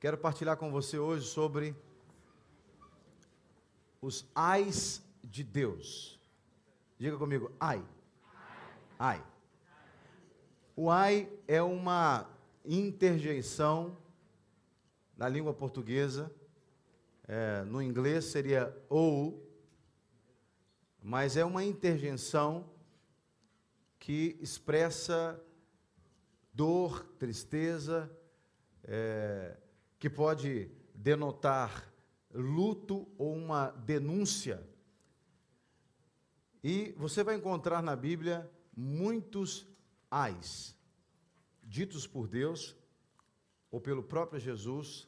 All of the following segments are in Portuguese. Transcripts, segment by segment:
Quero partilhar com você hoje sobre os ais de Deus. Diga comigo, ai. Ai. O ai é uma interjeição na língua portuguesa. É, no inglês seria ou, mas é uma interjeição que expressa dor, tristeza, é, que pode denotar luto ou uma denúncia. E você vai encontrar na Bíblia muitos ais, ditos por Deus ou pelo próprio Jesus,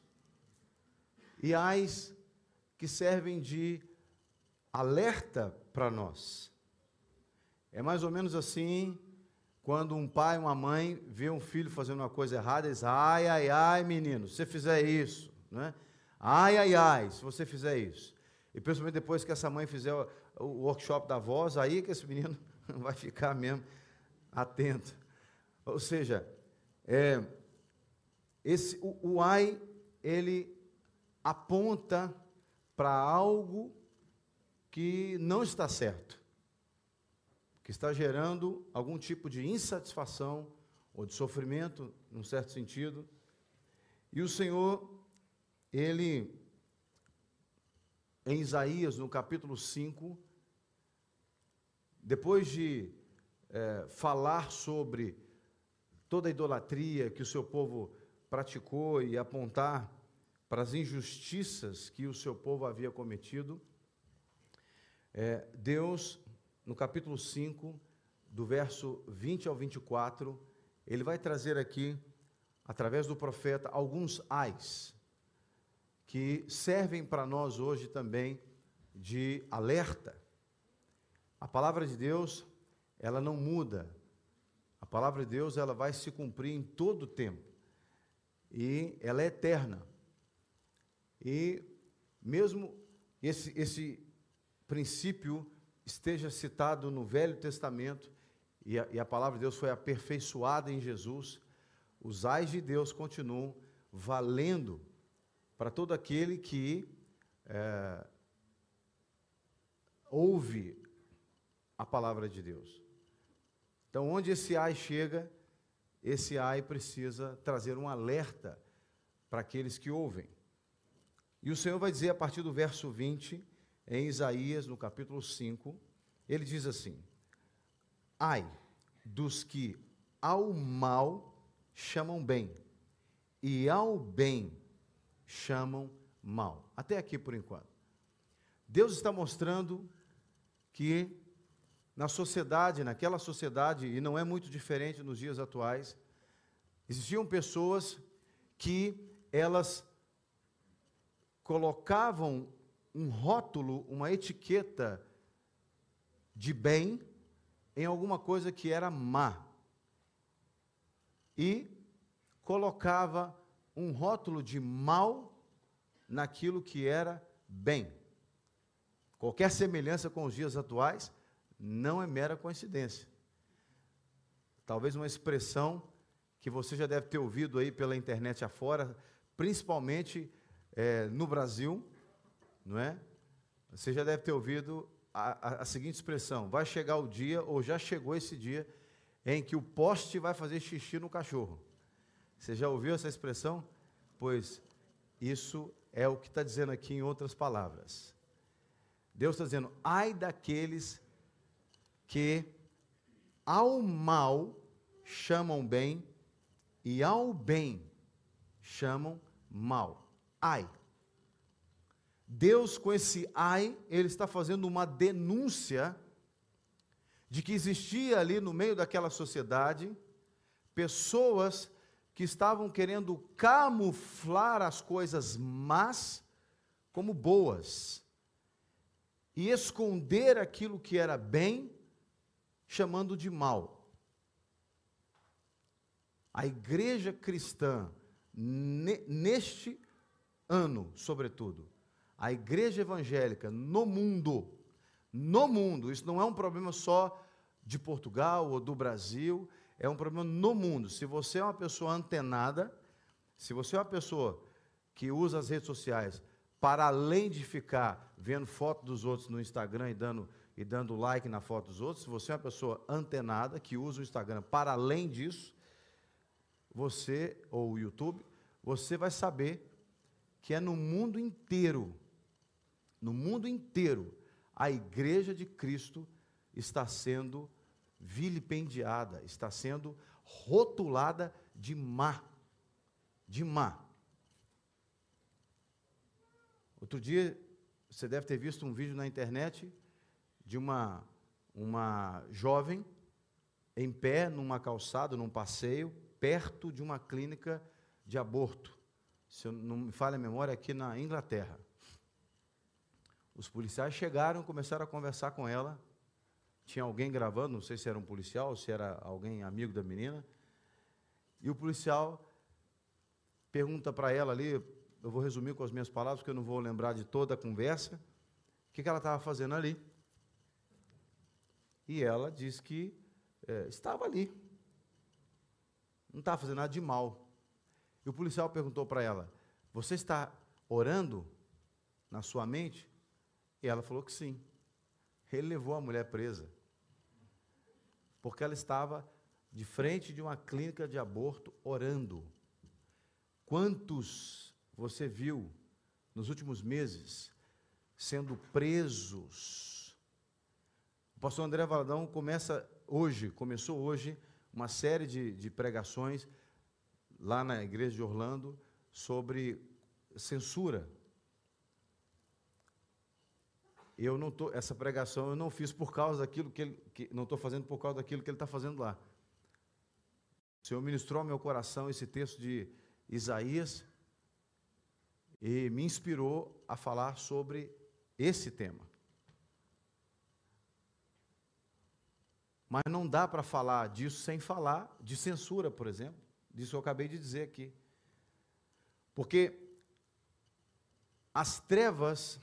e ais que servem de alerta para nós. É mais ou menos assim quando um pai, uma mãe vê um filho fazendo uma coisa errada, diz: ai, ai, ai, menino, se você fizer isso, né? Ai, ai, ai, se você fizer isso. E principalmente depois que essa mãe fizer o, workshop da voz, aí que esse menino vai ficar mesmo atento. Ou seja, é, esse, o, o ai, ele aponta para algo que não está certo que está gerando algum tipo de insatisfação ou de sofrimento, num certo sentido. E o Senhor, ele, em Isaías, no capítulo 5, depois de é, falar sobre toda a idolatria que o seu povo praticou e apontar para as injustiças que o seu povo havia cometido, é, Deus no capítulo 5, do verso 20 ao 24, ele vai trazer aqui, através do profeta, alguns ais, que servem para nós hoje também de alerta. A palavra de Deus, ela não muda. A palavra de Deus, ela vai se cumprir em todo o tempo. E ela é eterna. E mesmo esse, esse princípio esteja citado no Velho Testamento e a, e a, palavra de Deus foi aperfeiçoada em Jesus, os ais de Deus continuam valendo para todo aquele que é, ouve a palavra de Deus. Então, onde esse ai chega, esse ai precisa trazer um alerta para aqueles que ouvem. E o Senhor vai dizer a partir do verso 20 em Isaías, no capítulo 5, ele diz assim: Ai dos que ao mal chamam bem, e ao bem chamam mal. Até aqui por enquanto. Deus está mostrando que na sociedade, naquela sociedade, e não é muito diferente nos dias atuais, existiam pessoas que elas colocavam um rótulo, uma etiqueta de bem em alguma coisa que era má. E colocava um rótulo de mal naquilo que era bem. Qualquer semelhança com os dias atuais não é mera coincidência. Talvez uma expressão que você já deve ter ouvido aí pela internet afora, principalmente é, no Brasil, não é? Você já deve ter ouvido a, a, a, seguinte expressão: vai chegar o dia, ou já chegou esse dia, em que o poste vai fazer xixi no cachorro. Você já ouviu essa expressão? Pois isso é o que está dizendo aqui em outras palavras. Deus está dizendo: ai daqueles que ao mal chamam bem e ao bem chamam mal. Ai. Deus, com esse ai, ele está fazendo uma denúncia de que existia ali no meio daquela sociedade pessoas que estavam querendo camuflar as coisas más como boas e esconder aquilo que era bem, chamando de mal. A igreja cristã, neste ano, sobretudo, a igreja evangélica no mundo, no mundo, isso não é um problema só de Portugal ou do Brasil, é um problema no mundo. Se você é uma pessoa antenada, se você é uma pessoa que usa as redes sociais para além de ficar vendo foto dos outros no Instagram e dando, e dando like na foto dos outros, se você é uma pessoa antenada que usa o Instagram para além disso, você, ou o YouTube, você vai saber que é no mundo inteiro, no mundo inteiro, a igreja de Cristo está sendo vilipendiada, está sendo rotulada de má. De má. Outro dia, você deve ter visto um vídeo na internet de uma, uma jovem em pé numa calçada, num passeio, perto de uma clínica de aborto. Se não me falha a memória, aqui na Inglaterra. Os policiais chegaram, começaram a conversar com ela. Tinha alguém gravando, não sei se era um policial ou se era alguém amigo da menina. E o policial pergunta para ela ali, eu vou resumir com as minhas palavras, porque eu não vou lembrar de toda a conversa, o que, que ela estava fazendo ali. E ela diz que é, estava ali. Não estava fazendo nada de mal. E o policial perguntou para ela: Você está orando na sua mente? E ela falou que sim. Ele levou a mulher presa. Porque ela estava de frente de uma clínica de aborto orando. Quantos você viu nos últimos meses sendo presos? O pastor André Valadão começa hoje, começou hoje, uma série de, de pregações lá na igreja de Orlando sobre censura eu não tô, essa pregação eu não fiz por causa daquilo que ele, que, não estou fazendo por causa daquilo que ele está fazendo lá. O Senhor ministrou ao meu coração esse texto de Isaías e me inspirou a falar sobre esse tema. Mas não dá para falar disso sem falar de censura, por exemplo, disso que eu acabei de dizer aqui. Porque as trevas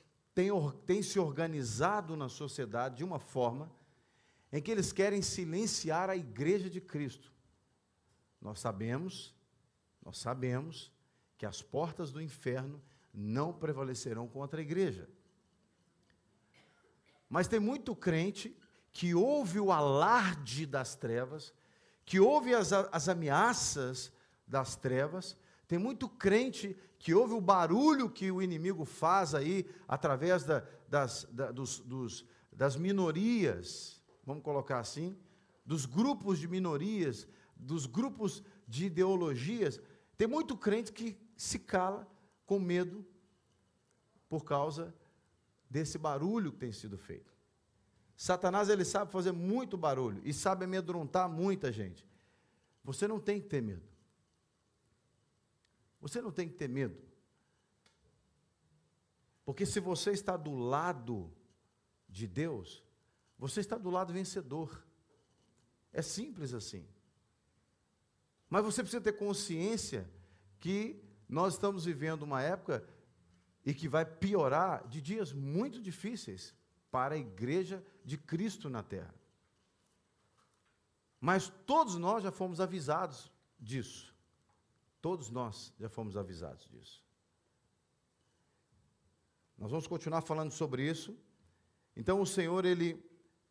têm se organizado na sociedade de uma forma em que eles querem silenciar a igreja de Cristo. Nós sabemos, nós sabemos que as portas do inferno não prevalecerão contra a igreja. Mas tem muito crente que ouve o alarde das trevas, que ouve as, as ameaças das trevas, tem muito crente que ouve o barulho que o inimigo faz aí, através da, das, da, dos, dos, das minorias, vamos colocar assim, dos grupos de minorias, dos grupos de ideologias. Tem muito crente que se cala com medo por causa desse barulho que tem sido feito. Satanás ele sabe fazer muito barulho e sabe amedrontar muita gente. Você não tem que ter medo. Você não tem que ter medo. Porque se você está do lado de Deus, você está do lado vencedor. É simples assim. Mas você precisa ter consciência que nós estamos vivendo uma época e que vai piorar de dias muito difíceis para a igreja de Cristo na terra. Mas todos nós já fomos avisados disso. Todos nós já fomos avisados disso. Nós vamos continuar falando sobre isso. Então o Senhor, ele,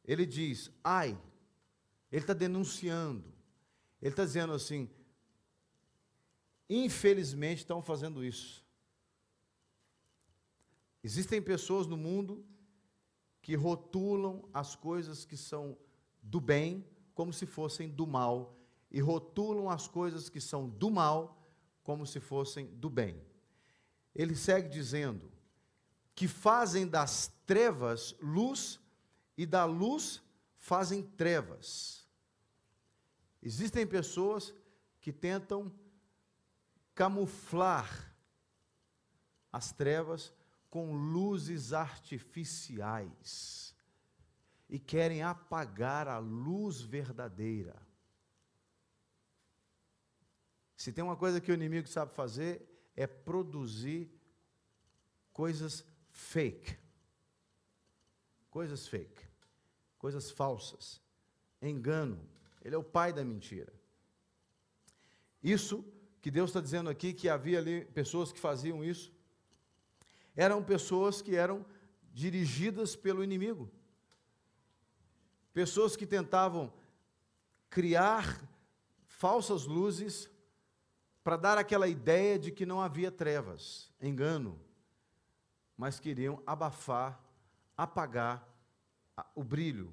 ele diz, ai, ele está denunciando, ele está dizendo assim, infelizmente estão fazendo isso. Existem pessoas no mundo que rotulam as coisas que são do bem como se fossem do mal, e rotulam as coisas que são do mal como se fossem do bem. Ele segue dizendo que fazem das trevas luz e da luz fazem trevas. Existem pessoas que tentam camuflar as trevas com luzes artificiais e querem apagar a luz verdadeira. Se tem uma coisa que o inimigo sabe fazer, é produzir coisas fake. Coisas fake. Coisas falsas. Engano. Ele é o pai da mentira. Isso que Deus está dizendo aqui que havia ali pessoas que faziam isso, eram pessoas que eram dirigidas pelo inimigo. Pessoas que tentavam criar falsas luzes para dar aquela ideia de que não havia trevas, engano, mas queriam abafar, apagar o brilho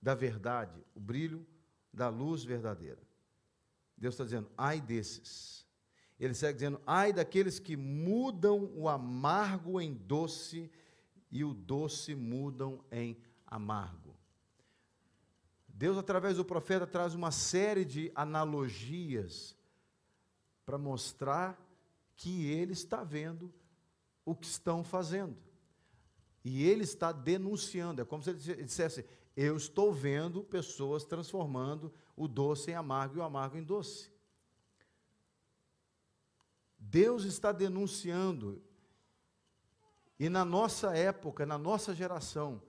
da verdade, o brilho da luz verdadeira. Deus está dizendo, ai desses. Ele segue dizendo, ai daqueles que mudam o amargo em doce e o doce mudam em amargo. Deus, através do profeta, traz uma série de analogias para mostrar que ele está vendo o que estão fazendo. E ele está denunciando. É como se ele dissesse: Eu estou vendo pessoas transformando o doce em amargo e o amargo em doce. Deus está denunciando. E na nossa época, na nossa geração,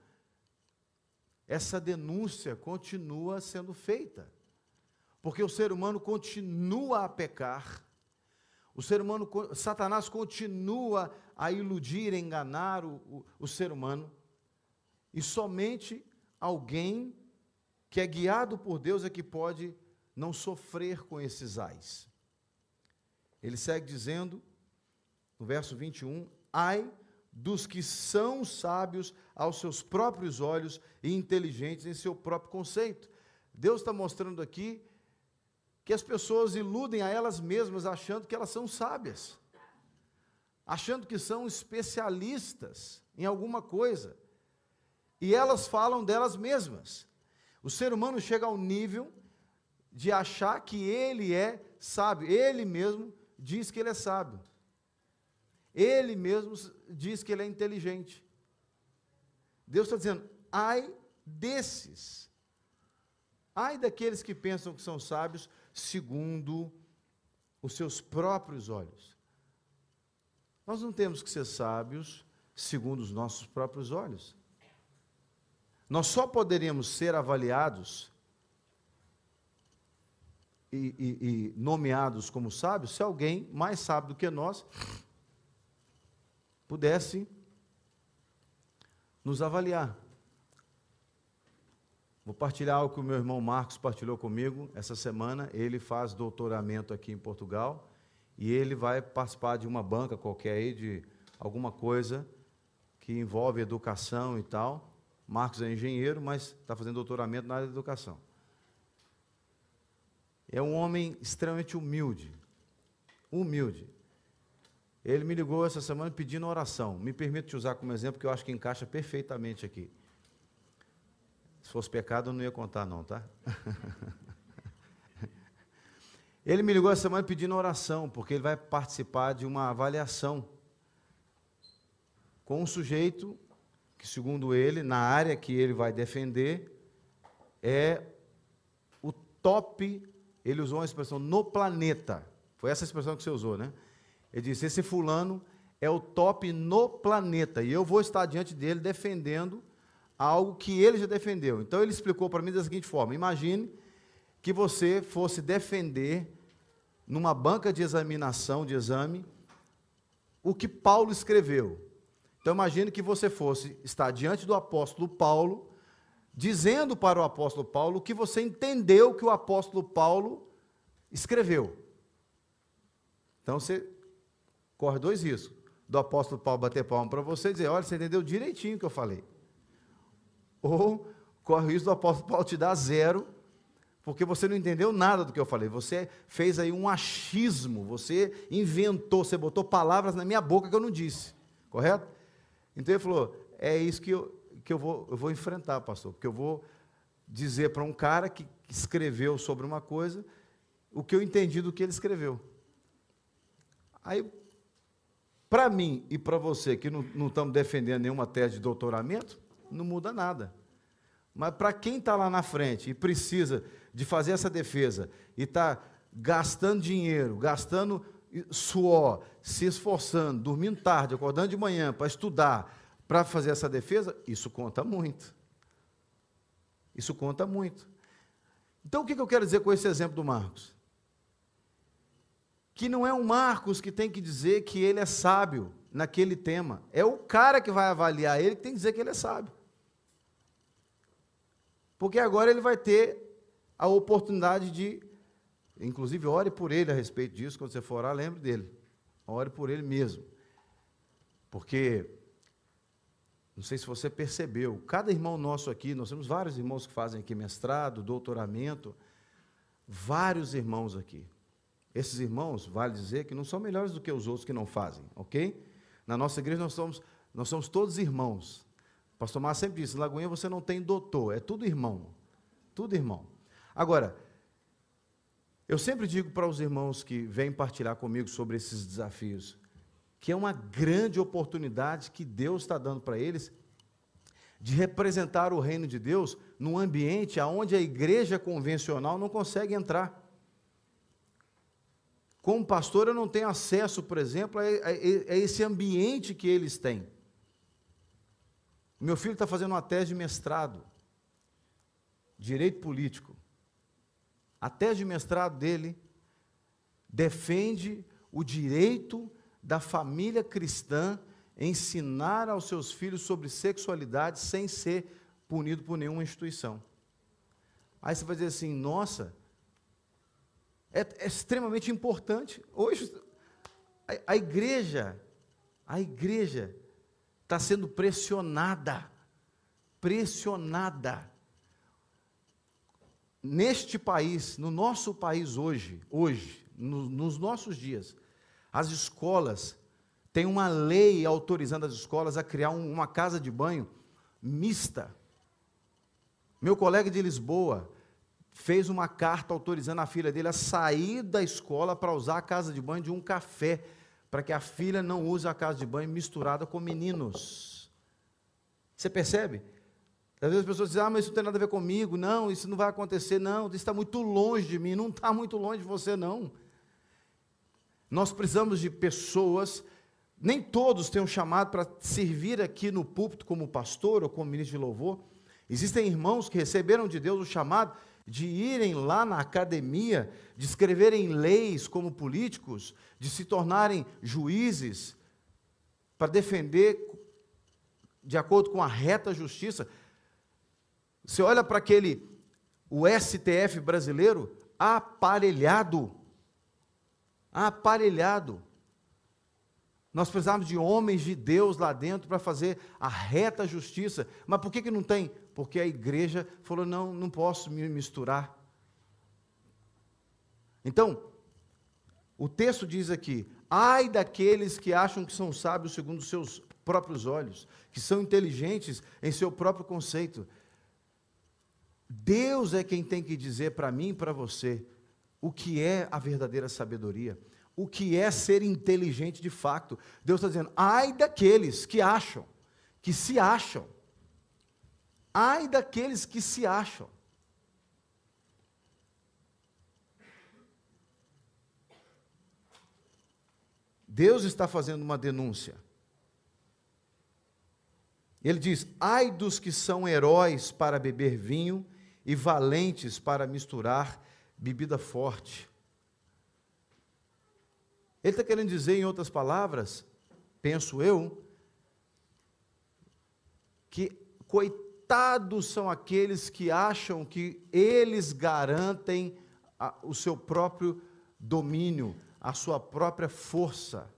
essa denúncia continua sendo feita. Porque o ser humano continua a pecar, o ser humano, Satanás continua a iludir, a enganar o, o, o ser humano, e somente alguém que é guiado por Deus é que pode não sofrer com esses ais. Ele segue dizendo, no verso 21, ai dos que são sábios aos seus próprios olhos e inteligentes em seu próprio conceito. Deus está mostrando aqui que as pessoas iludem a elas mesmas achando que elas são sábias, achando que são especialistas em alguma coisa, e elas falam delas mesmas. O ser humano chega ao nível de achar que ele é sábio, ele mesmo diz que ele é sábio. Ele mesmo diz que ele é inteligente. Deus está dizendo: ai desses, ai daqueles que pensam que são sábios, segundo os seus próprios olhos. Nós não temos que ser sábios segundo os nossos próprios olhos. Nós só poderíamos ser avaliados e, e, e, nomeados como sábios se alguém mais sábio do que nós pudesse nos avaliar. Vou partilhar algo que o meu irmão Marcos partilhou comigo essa semana. Ele faz doutoramento aqui em Portugal e ele vai participar de uma banca qualquer aí, de alguma coisa que envolve educação e tal. Marcos é engenheiro, mas está fazendo doutoramento na área de educação. É um homem extremamente humilde. Humilde. Ele me ligou essa semana pedindo oração. Me permite te usar como exemplo, que eu acho que encaixa perfeitamente aqui. Se fosse pecado, eu não ia contar, não, tá? ele me ligou essa semana pedindo oração, porque ele vai participar de uma avaliação com um sujeito que, segundo ele, na área que ele vai defender, é o top, ele usou uma expressão, no planeta. Foi essa expressão que você usou, né? Ele disse: Esse fulano é o top no planeta e eu vou estar diante dele defendendo algo que ele já defendeu. Então ele explicou para mim da seguinte forma: Imagine que você fosse defender numa banca de examinação, de exame, o que Paulo escreveu. Então imagine que você fosse estar diante do apóstolo Paulo, dizendo para o apóstolo Paulo o que você entendeu que o apóstolo Paulo escreveu. Então você corre dois riscos. Do apóstolo Paulo bater palma para você e dizer, olha, você entendeu direitinho o que eu falei. Ou corre o risco do apóstolo Paulo te dar zero, porque você não entendeu nada do que eu falei. Você fez aí um achismo, você inventou, você botou palavras na minha boca que eu não disse. Correto? Então ele falou, é isso que eu, que eu, vou, eu vou enfrentar, pastor, porque eu vou dizer para um cara que escreveu sobre uma coisa o que eu entendi do que ele escreveu. Aí para mim e para você que não, não estamos defendendo nenhuma tese de doutoramento, não muda nada. Mas para quem está lá na frente e precisa de fazer essa defesa e está gastando dinheiro, gastando suor, se esforçando, dormindo tarde, acordando de manhã para estudar, para fazer essa defesa, isso conta muito. Isso conta muito. Então, o que eu quero dizer com esse exemplo do Marcos? que não é o Marcos que tem que dizer que ele é sábio naquele tema. É o cara que vai avaliar ele que tem que dizer que ele é sábio. Porque agora ele vai ter a oportunidade de, inclusive, ore por ele a respeito disso, quando você for orar, lembre dele. Ore por ele mesmo. Porque, não sei se você percebeu, cada irmão nosso aqui, nós temos vários irmãos que fazem aqui mestrado, doutoramento, vários irmãos aqui. Esses irmãos, vale dizer, que não são melhores do que os outros que não fazem, ok? Na nossa igreja nós somos, nós somos todos irmãos. O pastor Mar sempre disse, Lagoinha você não tem doutor, é tudo irmão. Tudo irmão. Agora, eu sempre digo para os irmãos que vêm partilhar comigo sobre esses desafios, que é uma grande oportunidade que Deus está dando para eles de representar o reino de Deus num ambiente onde a igreja convencional não consegue entrar. Como pastor, eu não tenho acesso, por exemplo, a, a, a esse ambiente que eles têm. Meu filho está fazendo uma tese de mestrado, direito político. A tese de mestrado dele defende o direito da família cristã ensinar aos seus filhos sobre sexualidade sem ser punido por nenhuma instituição. Aí você vai dizer assim: nossa, é, é extremamente importante. Hoje, a, a igreja, a igreja está sendo pressionada, pressionada. Neste país, no nosso país hoje, hoje, no, nos nossos dias, as escolas têm uma lei autorizando as escolas a criar um, uma casa de banho mista. Meu colega de Lisboa fez uma carta autorizando a filha dele a sair da escola para usar a casa de banho de um café, para que a filha não use a casa de banho misturada com meninos. Você percebe? Às vezes as pessoas dizem, ah, mas isso não tem nada a ver comigo, não, isso não vai acontecer, não, isso está muito longe de mim, não está muito longe de você, não. Nós precisamos de pessoas, nem todos têm um chamado para servir aqui no púlpito como pastor ou como ministro de louvor. Existem irmãos que receberam de Deus o chamado de irem lá na academia, de escreverem leis como políticos, de se tornarem juízes, para defender de acordo com a reta justiça. Você olha para aquele, o STF brasileiro, aparelhado. Aparelhado. Nós precisamos de homens de Deus lá dentro para fazer a reta justiça. Mas por que, que não tem? Porque a igreja falou: não, não posso me misturar. Então, o texto diz aqui: ai daqueles que acham que são sábios segundo os seus próprios olhos, que são inteligentes em seu próprio conceito. Deus é quem tem que dizer para mim e para você o que é a verdadeira sabedoria o que é ser inteligente de fato. Deus está dizendo: ai daqueles que acham, que se acham. Ai daqueles que se acham. Deus está fazendo uma denúncia. Ele diz: ai dos que são heróis para beber vinho e valentes para misturar bebida forte ele está querendo dizer, em outras palavras, penso eu, que coitados são aqueles que acham que eles garantem a, o seu próprio domínio, a sua própria força.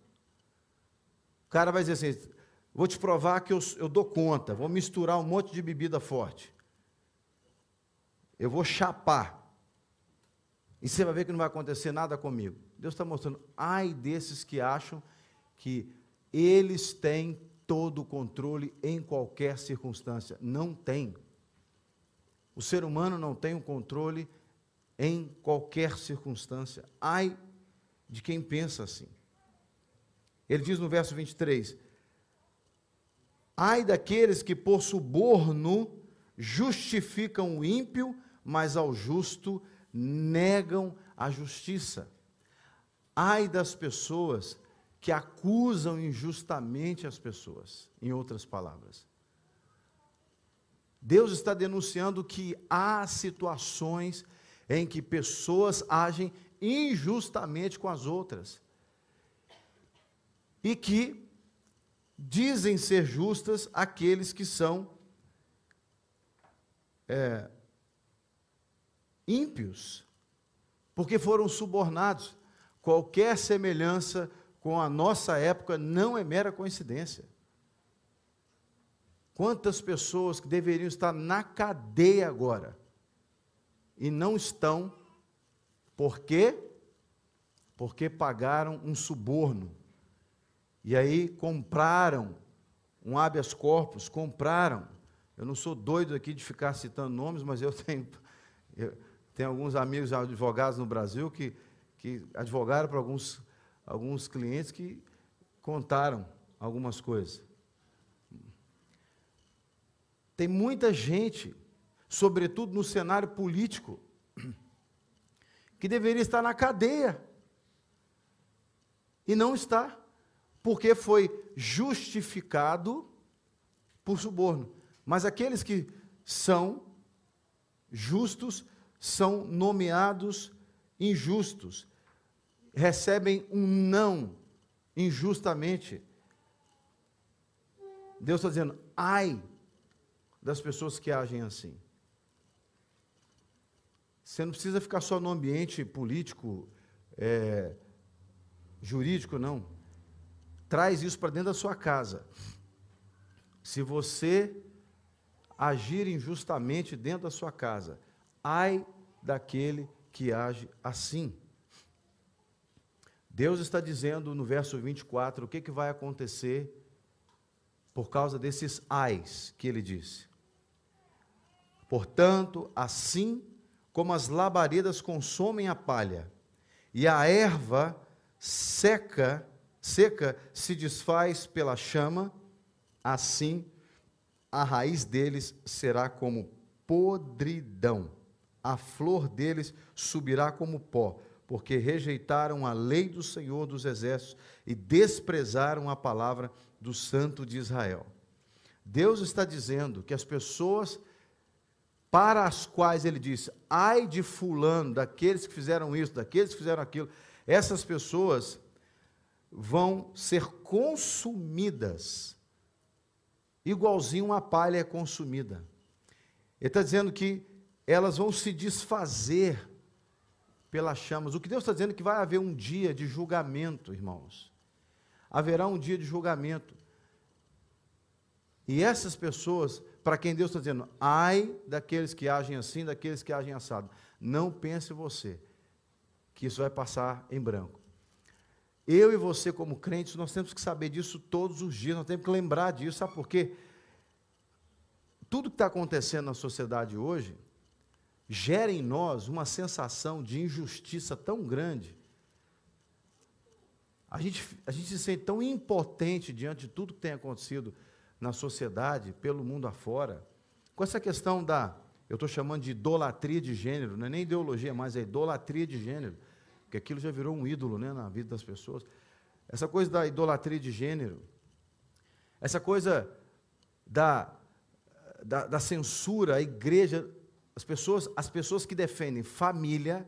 O cara vai dizer assim: vou te provar que eu, eu dou conta, vou misturar um monte de bebida forte. Eu vou chapar. E você vai ver que não vai acontecer nada comigo. Deus está mostrando, ai desses que acham que eles têm todo o controle em qualquer circunstância. Não tem. O ser humano não tem o controle em qualquer circunstância. Ai de quem pensa assim. Ele diz no verso 23: Ai daqueles que por suborno justificam o ímpio, mas ao justo negam a justiça. Ai das pessoas que acusam injustamente as pessoas, em outras palavras. Deus está denunciando que há situações em que pessoas agem injustamente com as outras. E que dizem ser justas aqueles que são é, ímpios, porque foram subornados. Qualquer semelhança com a nossa época não é mera coincidência. Quantas pessoas que deveriam estar na cadeia agora e não estão, por quê? Porque pagaram um suborno. E aí compraram um habeas corpus, compraram. Eu não sou doido aqui de ficar citando nomes, mas eu tenho, eu tenho alguns amigos advogados no Brasil que, que advogaram para alguns, alguns clientes que contaram algumas coisas. Tem muita gente, sobretudo no cenário político, que deveria estar na cadeia e não está, porque foi justificado por suborno. Mas aqueles que são justos são nomeados injustos, recebem um não injustamente. Deus está dizendo, ai das pessoas que agem assim. Você não precisa ficar só no ambiente político, é, jurídico, não. Traz isso para dentro da sua casa. Se você agir injustamente dentro da sua casa, ai daquele que age assim. Deus está dizendo no verso 24 o que, que vai acontecer por causa desses ais que ele disse. Portanto, assim como as labaredas consomem a palha e a erva seca, seca se desfaz pela chama, assim a raiz deles será como podridão, a flor deles subirá como pó, porque rejeitaram a lei do Senhor dos Exércitos e desprezaram a palavra do Santo de Israel. Deus está dizendo que as pessoas para as quais ele disse: ai de Fulano, daqueles que fizeram isso, daqueles que fizeram aquilo, essas pessoas vão ser consumidas, igualzinho uma palha é consumida. Ele está dizendo que elas vão se desfazer pelas chamas. O que Deus está dizendo é que vai haver um dia de julgamento, irmãos. Haverá um dia de julgamento. E essas pessoas para quem Deus está dizendo, ai daqueles que agem assim, daqueles que agem assado. Não pense você que isso vai passar em branco. Eu e você, como crentes, nós temos que saber disso todos os dias, nós temos que lembrar disso, sabe por quê? Tudo que está acontecendo na sociedade hoje gera em nós uma sensação de injustiça tão grande. A gente, a gente se sente tão impotente diante de tudo que tem acontecido na sociedade, pelo mundo afora, com essa questão da, eu estou chamando de idolatria de gênero, não é nem ideologia, mas é idolatria de gênero, porque aquilo já virou um ídolo né, na vida das pessoas. Essa coisa da idolatria de gênero, essa coisa da, da, da censura, a igreja, as pessoas, as pessoas que defendem família,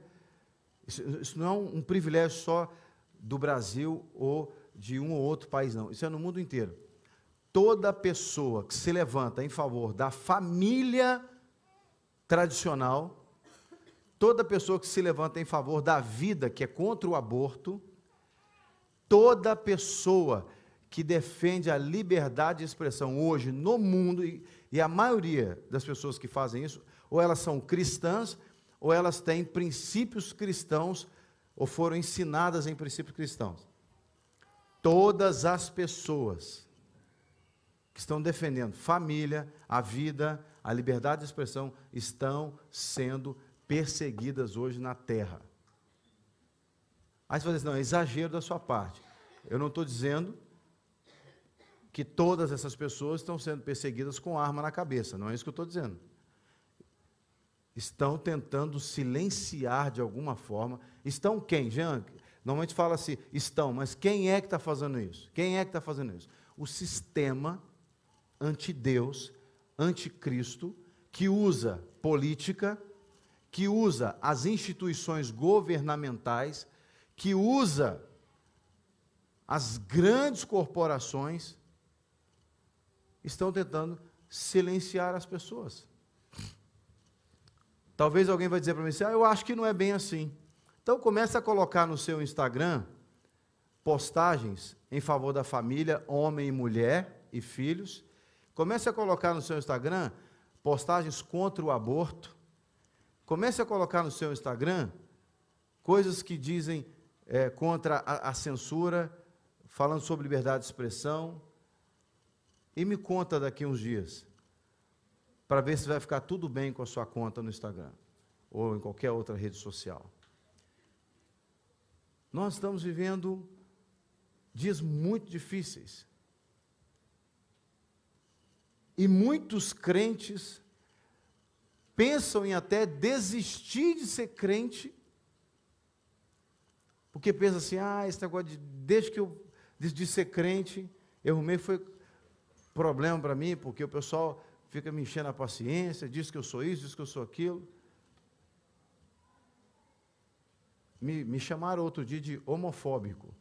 isso, isso não é um, privilégio só do Brasil ou de um ou outro país, não. Isso é no mundo inteiro toda pessoa que se levanta em favor da família tradicional, toda pessoa que se levanta em favor da vida, que é contra o aborto, toda pessoa que defende a liberdade de expressão hoje no mundo, e, e, a maioria das pessoas que fazem isso, ou elas são cristãs, ou elas têm princípios cristãos, ou foram ensinadas em princípios cristãos. Todas as pessoas que estão defendendo família, a vida, a liberdade de expressão, estão sendo perseguidas hoje na terra. Aí você vai dizer, não, é exagero da sua parte. Eu não estou dizendo que todas essas pessoas estão sendo perseguidas com arma na cabeça, não é isso que eu estou dizendo. Estão tentando silenciar de alguma forma. Estão quem, Jean? Normalmente fala assim, estão, mas quem é que está fazendo isso? Quem é que está fazendo isso? O sistema anti-Deus, anticristo, que usa política, que usa as instituições governamentais, que usa as grandes corporações, estão tentando silenciar as pessoas. Talvez alguém vai dizer para mim assim, ah, eu acho que não é bem assim. Então comece a colocar no seu Instagram postagens em favor da família, homem e mulher e filhos. Comece a colocar no seu Instagram postagens contra o aborto. Comece a colocar no seu Instagram coisas que dizem é, contra a, a censura, falando sobre liberdade de expressão. E me conta daqui uns dias, para ver se vai ficar tudo bem com a sua conta no Instagram ou em qualquer outra rede social. Nós estamos vivendo dias muito difíceis. E muitos crentes pensam em até desistir de ser crente, porque pensam assim: ah, esse negócio de, desde que eu decidi ser crente, eu arrumei foi problema para mim, porque o pessoal fica me enchendo a paciência, diz que eu sou isso, diz que eu sou aquilo. Me, me chamaram outro dia de homofóbico.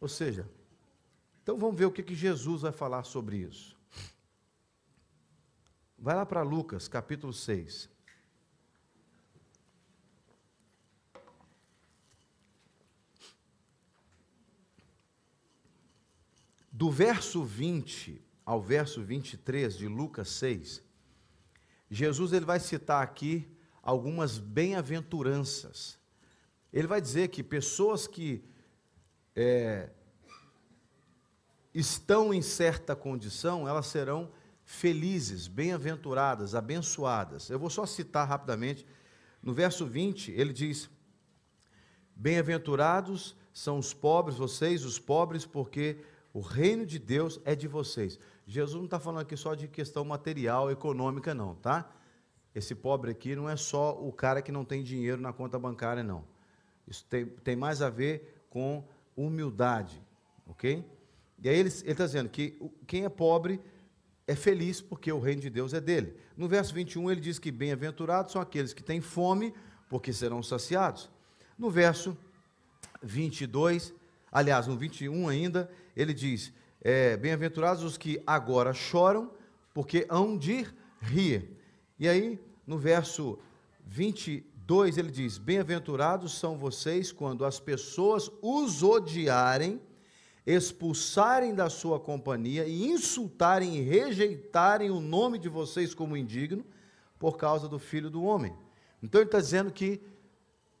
Ou seja, então vamos ver o que, que Jesus vai falar sobre isso. Vai lá para Lucas, capítulo 6. Do verso 20 ao verso 23 de Lucas 6, Jesus ele vai citar aqui algumas bem-aventuranças. Ele vai dizer que pessoas que é, estão em certa condição, elas serão felizes, bem-aventuradas, abençoadas. Eu vou só citar rapidamente. No verso 20, ele diz: Bem-aventurados são os pobres, vocês, os pobres, porque o reino de Deus é de vocês. Jesus não está falando aqui só de questão material, econômica, não, tá? Esse pobre aqui não é só o cara que não tem dinheiro na conta bancária, não. Isso tem, tem mais a ver com humildade, ok? E aí ele está dizendo que quem é pobre é feliz porque o reino de Deus é dele. No verso 21 ele diz que bem-aventurados são aqueles que têm fome, porque serão saciados. No verso 22, aliás, no 21 ainda, ele diz: é, bem-aventurados os que agora choram, porque hão de rir. E aí, no verso 22, ele diz: Bem-aventurados são vocês quando as pessoas os odiarem expulsarem da sua companhia e insultarem e rejeitarem o nome de vocês como indigno por causa do Filho do Homem. Então ele está dizendo que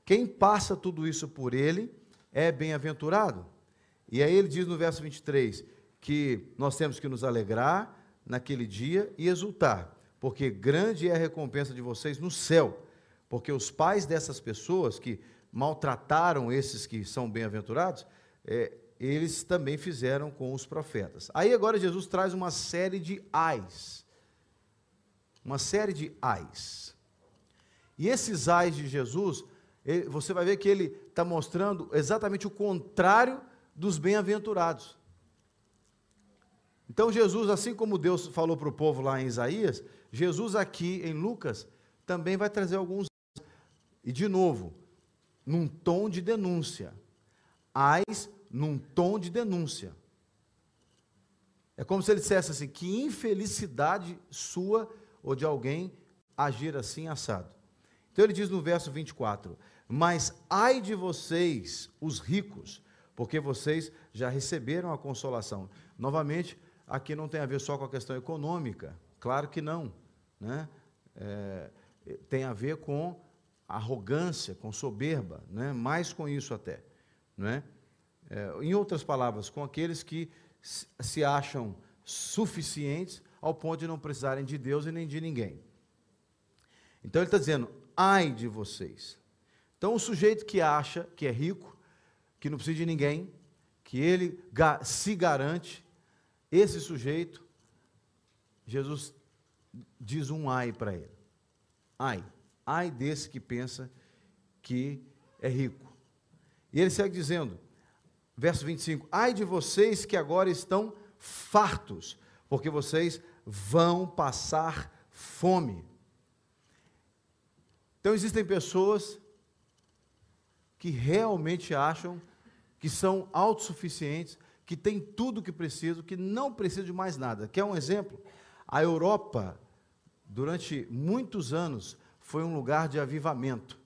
quem passa tudo isso por ele é bem-aventurado. E aí ele diz no verso 23 que nós temos que nos alegrar naquele dia e exultar, porque grande é a recompensa de vocês no céu, porque os pais dessas pessoas que maltrataram esses que são bem-aventurados, é, eles também fizeram com os profetas. Aí agora Jesus traz uma série de ais. Uma série de ais. E esses ais de Jesus, ele, você vai ver que ele está mostrando exatamente o contrário dos bem-aventurados. Então, Jesus, assim como Deus falou para o povo lá em Isaías, Jesus aqui em Lucas também vai trazer alguns. E, de novo, num tom de denúncia. Ais num tom de denúncia. É como se ele dissesse assim: que infelicidade sua ou de alguém agir assim assado. Então ele diz no verso 24: Mas ai de vocês, os ricos, porque vocês já receberam a consolação. Novamente, aqui não tem a ver só com a questão econômica, claro que não. Né? É, tem a ver com arrogância, com soberba, né? mais com isso até. Não é? É, em outras palavras, com aqueles que se acham suficientes ao ponto de não precisarem de Deus e nem de ninguém. Então ele está dizendo: ai de vocês. Então o sujeito que acha que é rico, que não precisa de ninguém, que ele se garante, esse sujeito, Jesus diz um ai para ele. Ai, ai desse que pensa que é rico. E ele segue dizendo: Verso 25: Ai de vocês que agora estão fartos, porque vocês vão passar fome. Então existem pessoas que realmente acham que são autossuficientes, que têm tudo o que precisam, que não precisam de mais nada. Quer um exemplo? A Europa, durante muitos anos, foi um lugar de avivamento.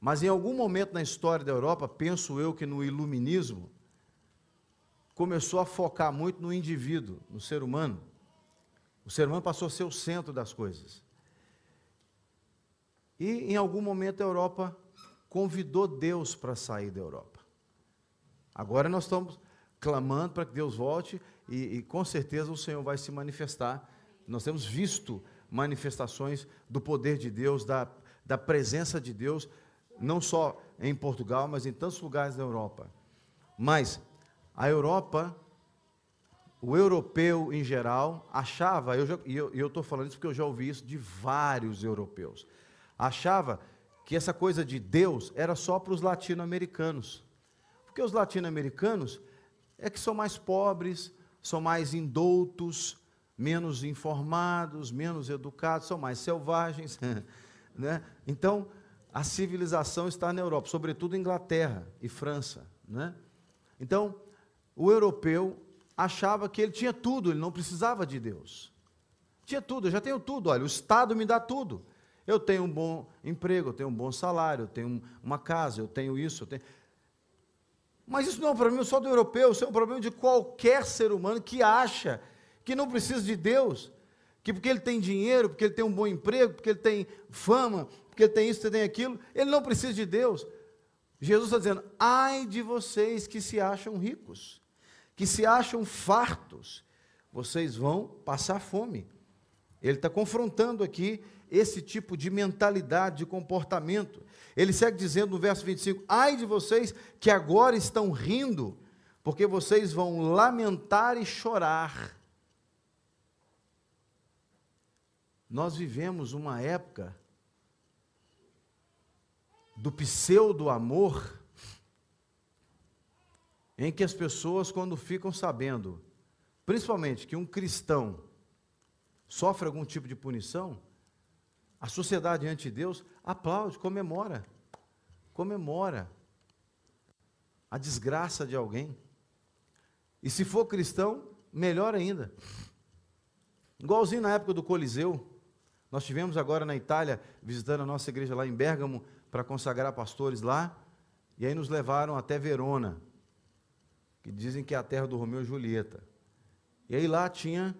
Mas em algum momento na história da Europa, penso eu que no iluminismo, começou a focar muito no indivíduo, no ser humano. O ser humano passou a ser o centro das coisas. E em algum momento a Europa convidou Deus para sair da Europa. Agora nós estamos clamando para que Deus volte e, e, com certeza o Senhor vai se manifestar. Nós temos visto manifestações do poder de Deus, da, da presença de Deus, não só em Portugal, mas em tantos lugares da Europa. Mas a Europa, o europeu em geral, achava, e eu estou falando isso porque eu já ouvi isso de vários europeus achava que essa coisa de Deus era só para os latino-americanos. Porque os latino-americanos é que são mais pobres, são mais indoutos, menos informados, menos educados, são mais selvagens. né? Então, a civilização está na Europa, sobretudo Inglaterra e França. Né? Então, o europeu achava que ele tinha tudo, ele não precisava de Deus. Tinha tudo, eu já tenho tudo, olha, o Estado me dá tudo. Eu tenho um bom emprego, eu tenho um bom salário, eu tenho uma casa, eu tenho isso, eu tenho. Mas isso não é um problema só do europeu, isso é um problema de qualquer ser humano que acha que não precisa de Deus, que porque ele tem dinheiro, porque ele tem um bom emprego, porque ele tem fama, porque ele tem isso, ele tem aquilo, ele não precisa de Deus. Jesus está dizendo: ai de vocês que se acham ricos, que se acham fartos, vocês vão passar fome. Ele está confrontando aqui esse tipo de mentalidade, de comportamento. Ele segue dizendo no verso 25: Ai de vocês que agora estão rindo, porque vocês vão lamentar e chorar. Nós vivemos uma época do pseudo-amor, em que as pessoas, quando ficam sabendo, principalmente que um cristão sofre algum tipo de punição, a sociedade diante de Deus aplaude, comemora. Comemora a desgraça de alguém. E se for cristão, melhor ainda. Igualzinho na época do Coliseu, nós tivemos agora na Itália, visitando a nossa igreja lá em Bérgamo, para consagrar pastores lá, e aí nos levaram até Verona, que dizem que é a terra do Romeu e Julieta. E aí lá tinha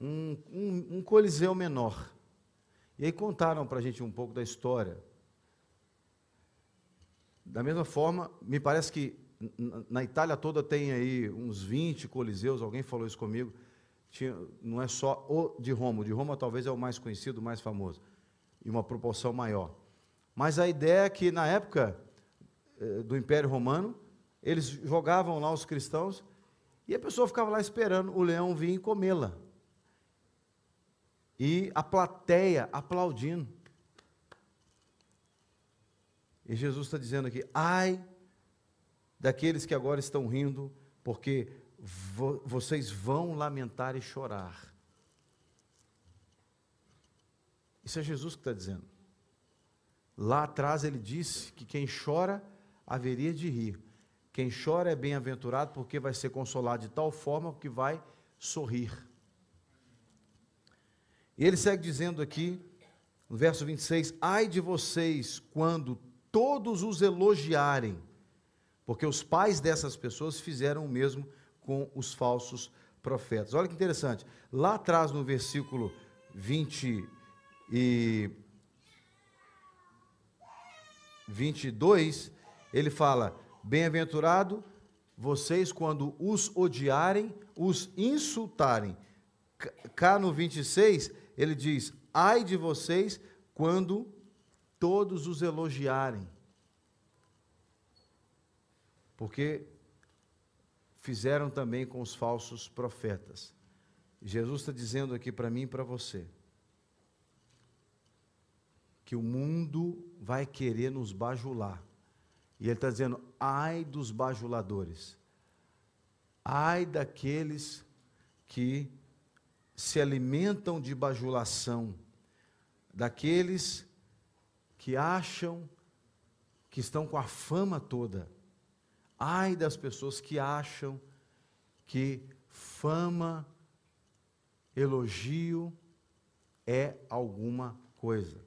um, um, um coliseu menor. E aí contaram para a gente um pouco da história. Da mesma forma, me parece que na Itália toda tem aí uns 20 coliseus, alguém falou isso comigo. Tinha, não é só o de Roma, o de Roma talvez é o mais conhecido, o mais famoso, e uma proporção maior. Mas a ideia é que na época eh, do Império Romano, eles jogavam lá os cristãos e a pessoa ficava lá esperando o leão vir comê-la e a plateia aplaudindo. E Jesus está dizendo aqui: ai daqueles que agora estão rindo, porque vo vocês vão lamentar e chorar. Isso é Jesus que está dizendo. Lá atrás ele disse que quem chora haveria de rir. Quem chora é bem-aventurado porque vai ser consolado de tal forma que vai sorrir. E ele segue dizendo aqui, no verso 26, ai de vocês quando todos os elogiarem, porque os pais dessas pessoas fizeram o mesmo com os falsos profetas. Olha que interessante, lá atrás no versículo 20 e 22, ele fala: Bem-aventurado vocês quando os odiarem, os insultarem. Cá no 26, ele diz: Ai de vocês quando todos os elogiarem. Porque fizeram também com os falsos profetas. Jesus está dizendo aqui para mim e para você que o mundo vai querer nos bajular. E ele está dizendo: ai dos bajuladores, ai daqueles que se alimentam de bajulação, daqueles que acham que estão com a fama toda. Ai das pessoas que acham que fama, elogio é alguma coisa.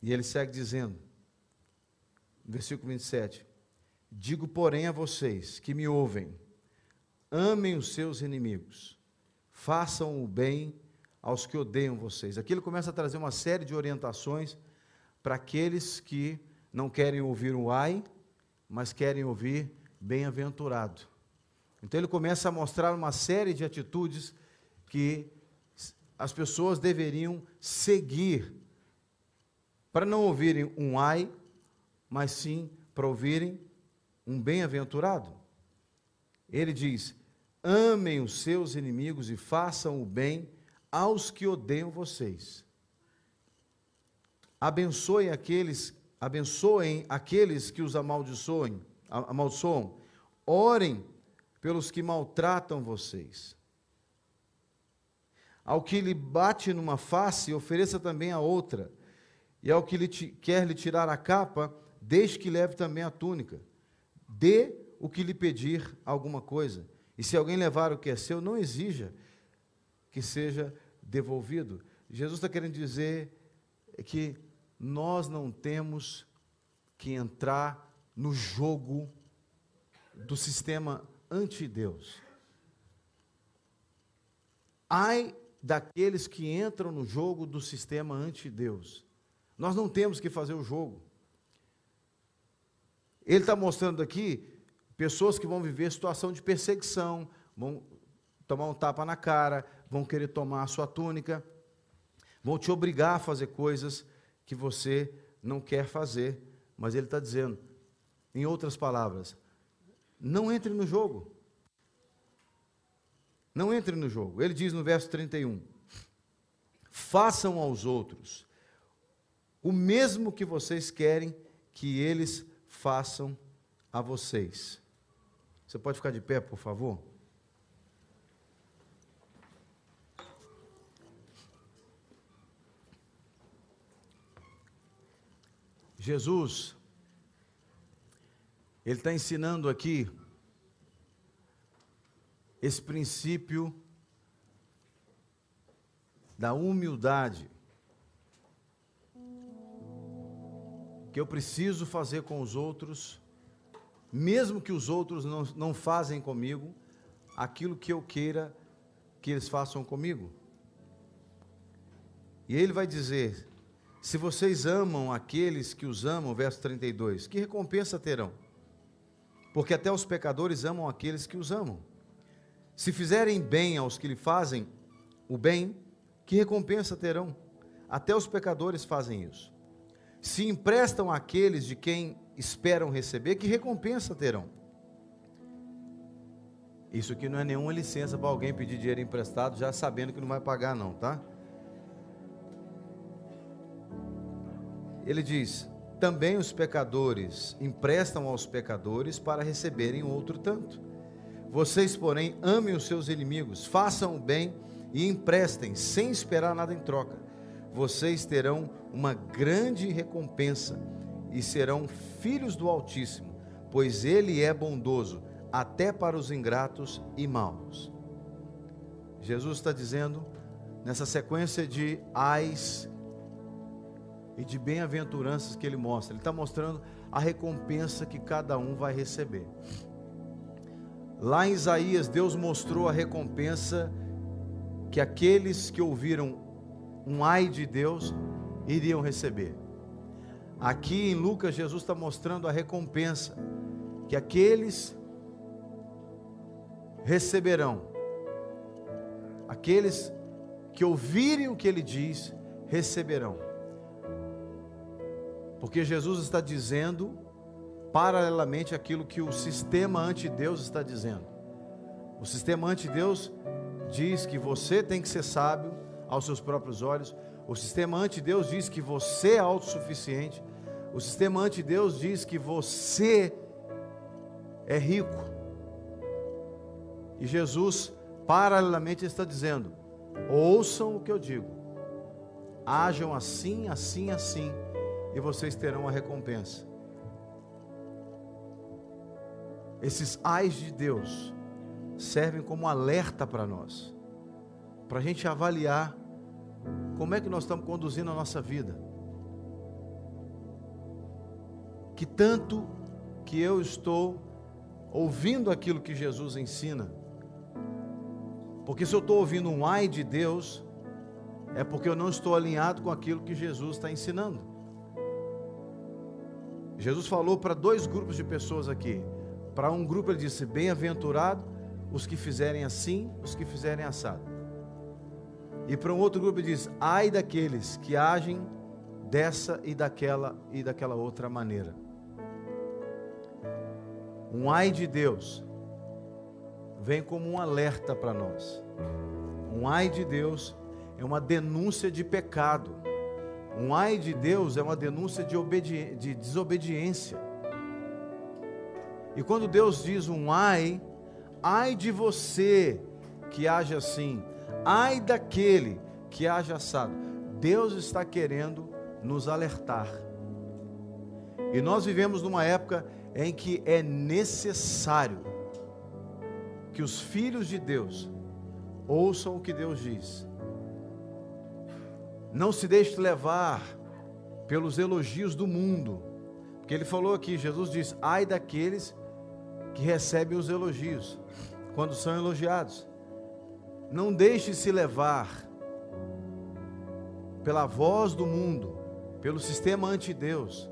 E ele segue dizendo, versículo 27, Digo, porém, a vocês que me ouvem: amem os seus inimigos, façam o bem aos que odeiam vocês. Aqui ele começa a trazer uma série de orientações para aqueles que não querem ouvir o ai, mas querem ouvir bem-aventurado. Então ele começa a mostrar uma série de atitudes que as pessoas deveriam seguir para não ouvirem um ai, mas sim para ouvirem um bem-aventurado. Ele diz: amem os seus inimigos e façam o bem aos que odeiam vocês. Abençoem aqueles, abençoem aqueles que os amaldiçoem, amaldiçoam. Orem pelos que maltratam vocês. Ao que lhe bate numa face, ofereça também a outra. E ao que lhe quer lhe tirar a capa, deixe que leve também a túnica. Dê o que lhe pedir alguma coisa. E se alguém levar o que é seu, não exija que seja devolvido. Jesus está querendo dizer que nós não temos que entrar no jogo do sistema anti-Deus. Ai daqueles que entram no jogo do sistema anti-Deus. Nós não temos que fazer o jogo. Ele está mostrando aqui pessoas que vão viver situação de perseguição, vão tomar um tapa na cara, vão querer tomar a sua túnica, vão te obrigar a fazer coisas que você não quer fazer. Mas ele está dizendo, em outras palavras, não entre no jogo. Não entre no jogo. Ele diz no verso 31: Façam aos outros o mesmo que vocês querem que eles façam a vocês. Você pode ficar de pé, por favor? Jesus, Ele está ensinando aqui esse princípio da humildade. que eu preciso fazer com os outros, mesmo que os outros não, não fazem comigo, aquilo que eu queira que eles façam comigo. E ele vai dizer: se vocês amam aqueles que os amam, verso 32, que recompensa terão? Porque até os pecadores amam aqueles que os amam. Se fizerem bem aos que lhe fazem o bem, que recompensa terão? Até os pecadores fazem isso se emprestam àqueles de quem esperam receber, que recompensa terão? Isso aqui não é nenhuma licença para alguém pedir dinheiro emprestado já sabendo que não vai pagar, não, tá? Ele diz: também os pecadores emprestam aos pecadores para receberem outro tanto. Vocês, porém, amem os seus inimigos, façam o bem e emprestem, sem esperar nada em troca vocês terão uma grande recompensa e serão filhos do Altíssimo, pois Ele é bondoso até para os ingratos e maus. Jesus está dizendo, nessa sequência de ais e de bem-aventuranças que Ele mostra, Ele está mostrando a recompensa que cada um vai receber. Lá em Isaías, Deus mostrou a recompensa que aqueles que ouviram um ai de Deus, iriam receber. Aqui em Lucas, Jesus está mostrando a recompensa que aqueles receberão. Aqueles que ouvirem o que ele diz, receberão. Porque Jesus está dizendo paralelamente aquilo que o sistema anti-Deus está dizendo. O sistema anti-Deus diz que você tem que ser sábio, aos seus próprios olhos. O sistema anti-Deus diz que você é autossuficiente. O sistema anti-Deus diz que você é rico. E Jesus, paralelamente, está dizendo: ouçam o que eu digo, Hajam assim, assim, assim, e vocês terão a recompensa. Esses ais de Deus servem como alerta para nós, para a gente avaliar como é que nós estamos conduzindo a nossa vida. Que tanto que eu estou ouvindo aquilo que Jesus ensina. Porque se eu estou ouvindo um ai de Deus, é porque eu não estou alinhado com aquilo que Jesus está ensinando. Jesus falou para dois grupos de pessoas aqui. Para um grupo ele disse: Bem-aventurado os que fizerem assim, os que fizerem assado. E para um outro grupo ele diz: Ai daqueles que agem dessa e daquela e daquela outra maneira. Um ai de Deus vem como um alerta para nós. Um ai de Deus é uma denúncia de pecado. Um ai de Deus é uma denúncia de, de desobediência. E quando Deus diz um ai, ai de você que age assim, ai daquele que age assado. Deus está querendo nos alertar. E nós vivemos numa época em que é necessário que os filhos de Deus ouçam o que Deus diz. Não se deixe levar pelos elogios do mundo, porque ele falou aqui, Jesus diz: ai daqueles que recebem os elogios, quando são elogiados. Não deixe se levar pela voz do mundo, pelo sistema anti-Deus.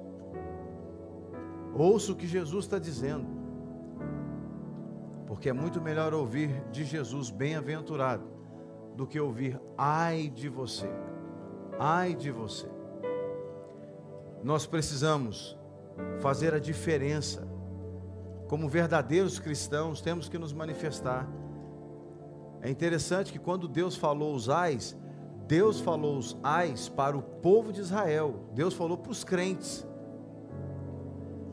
Ouça o que Jesus está dizendo, porque é muito melhor ouvir de Jesus bem-aventurado do que ouvir ai de você, ai de você. Nós precisamos fazer a diferença como verdadeiros cristãos, temos que nos manifestar. É interessante que quando Deus falou os ais, Deus falou os ais para o povo de Israel, Deus falou para os crentes.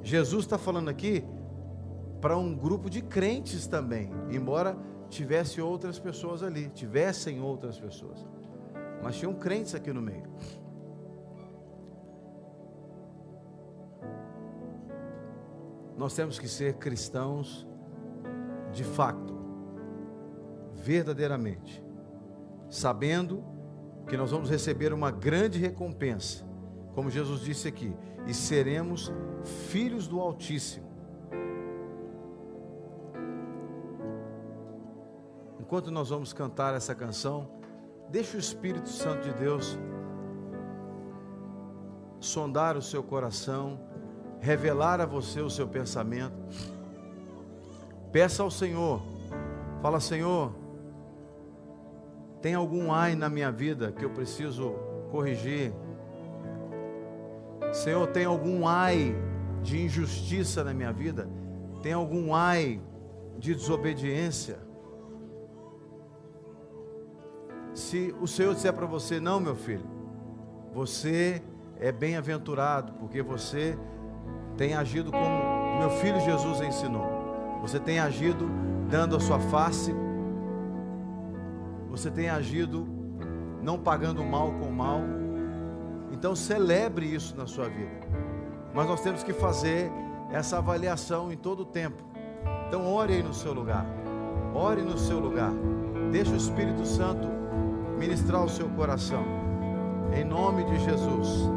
Jesus está falando aqui para um grupo de crentes também, embora tivesse outras pessoas ali, tivessem outras pessoas, mas tinham crentes aqui no meio. nós temos que ser cristãos de fato, verdadeiramente, sabendo que nós vamos receber uma grande recompensa, como Jesus disse aqui, e seremos filhos do Altíssimo. Enquanto nós vamos cantar essa canção, deixe o Espírito Santo de Deus sondar o seu coração revelar a você o seu pensamento. Peça ao Senhor, fala: Senhor, tem algum ai na minha vida que eu preciso corrigir? Senhor, tem algum ai de injustiça na minha vida? Tem algum ai de desobediência? Se o Senhor disser para você, não, meu filho, você é bem-aventurado, porque você tem agido como meu filho Jesus ensinou. Você tem agido dando a sua face. Você tem agido não pagando mal com mal. Então celebre isso na sua vida. Mas nós temos que fazer essa avaliação em todo o tempo. Então ore aí no seu lugar. Ore no seu lugar. Deixe o Espírito Santo ministrar o seu coração. Em nome de Jesus.